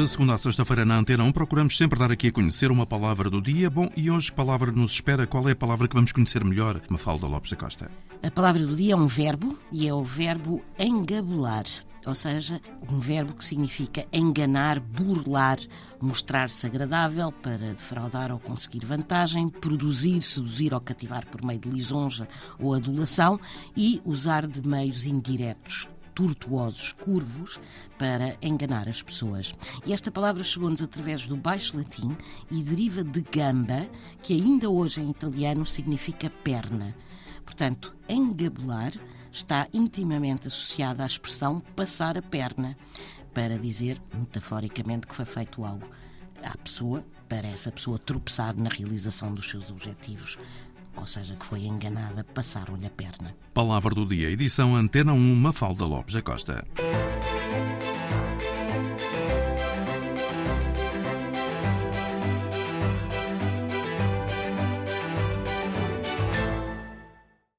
volta, segunda a sexta-feira na Antena 1. Procuramos sempre dar aqui a conhecer uma palavra do dia. Bom, e hoje palavra nos espera? Qual é a palavra que vamos conhecer melhor? Mafalda Lopes da Costa. A palavra do dia é um verbo e é o verbo engabelar. Ou seja, um verbo que significa enganar, burlar, mostrar-se agradável para defraudar ou conseguir vantagem, produzir, seduzir ou cativar por meio de lisonja ou adulação e usar de meios indiretos, tortuosos, curvos, para enganar as pessoas. E esta palavra chegou-nos através do baixo latim e deriva de gamba, que ainda hoje em italiano significa perna. Portanto, engabelar está intimamente associada à expressão passar a perna, para dizer, metaforicamente, que foi feito algo à pessoa, para essa pessoa tropeçar na realização dos seus objetivos ou seja, que foi enganada, passaram-lhe a perna. Palavra do dia, edição Antena 1, Mafalda Lopes da Costa.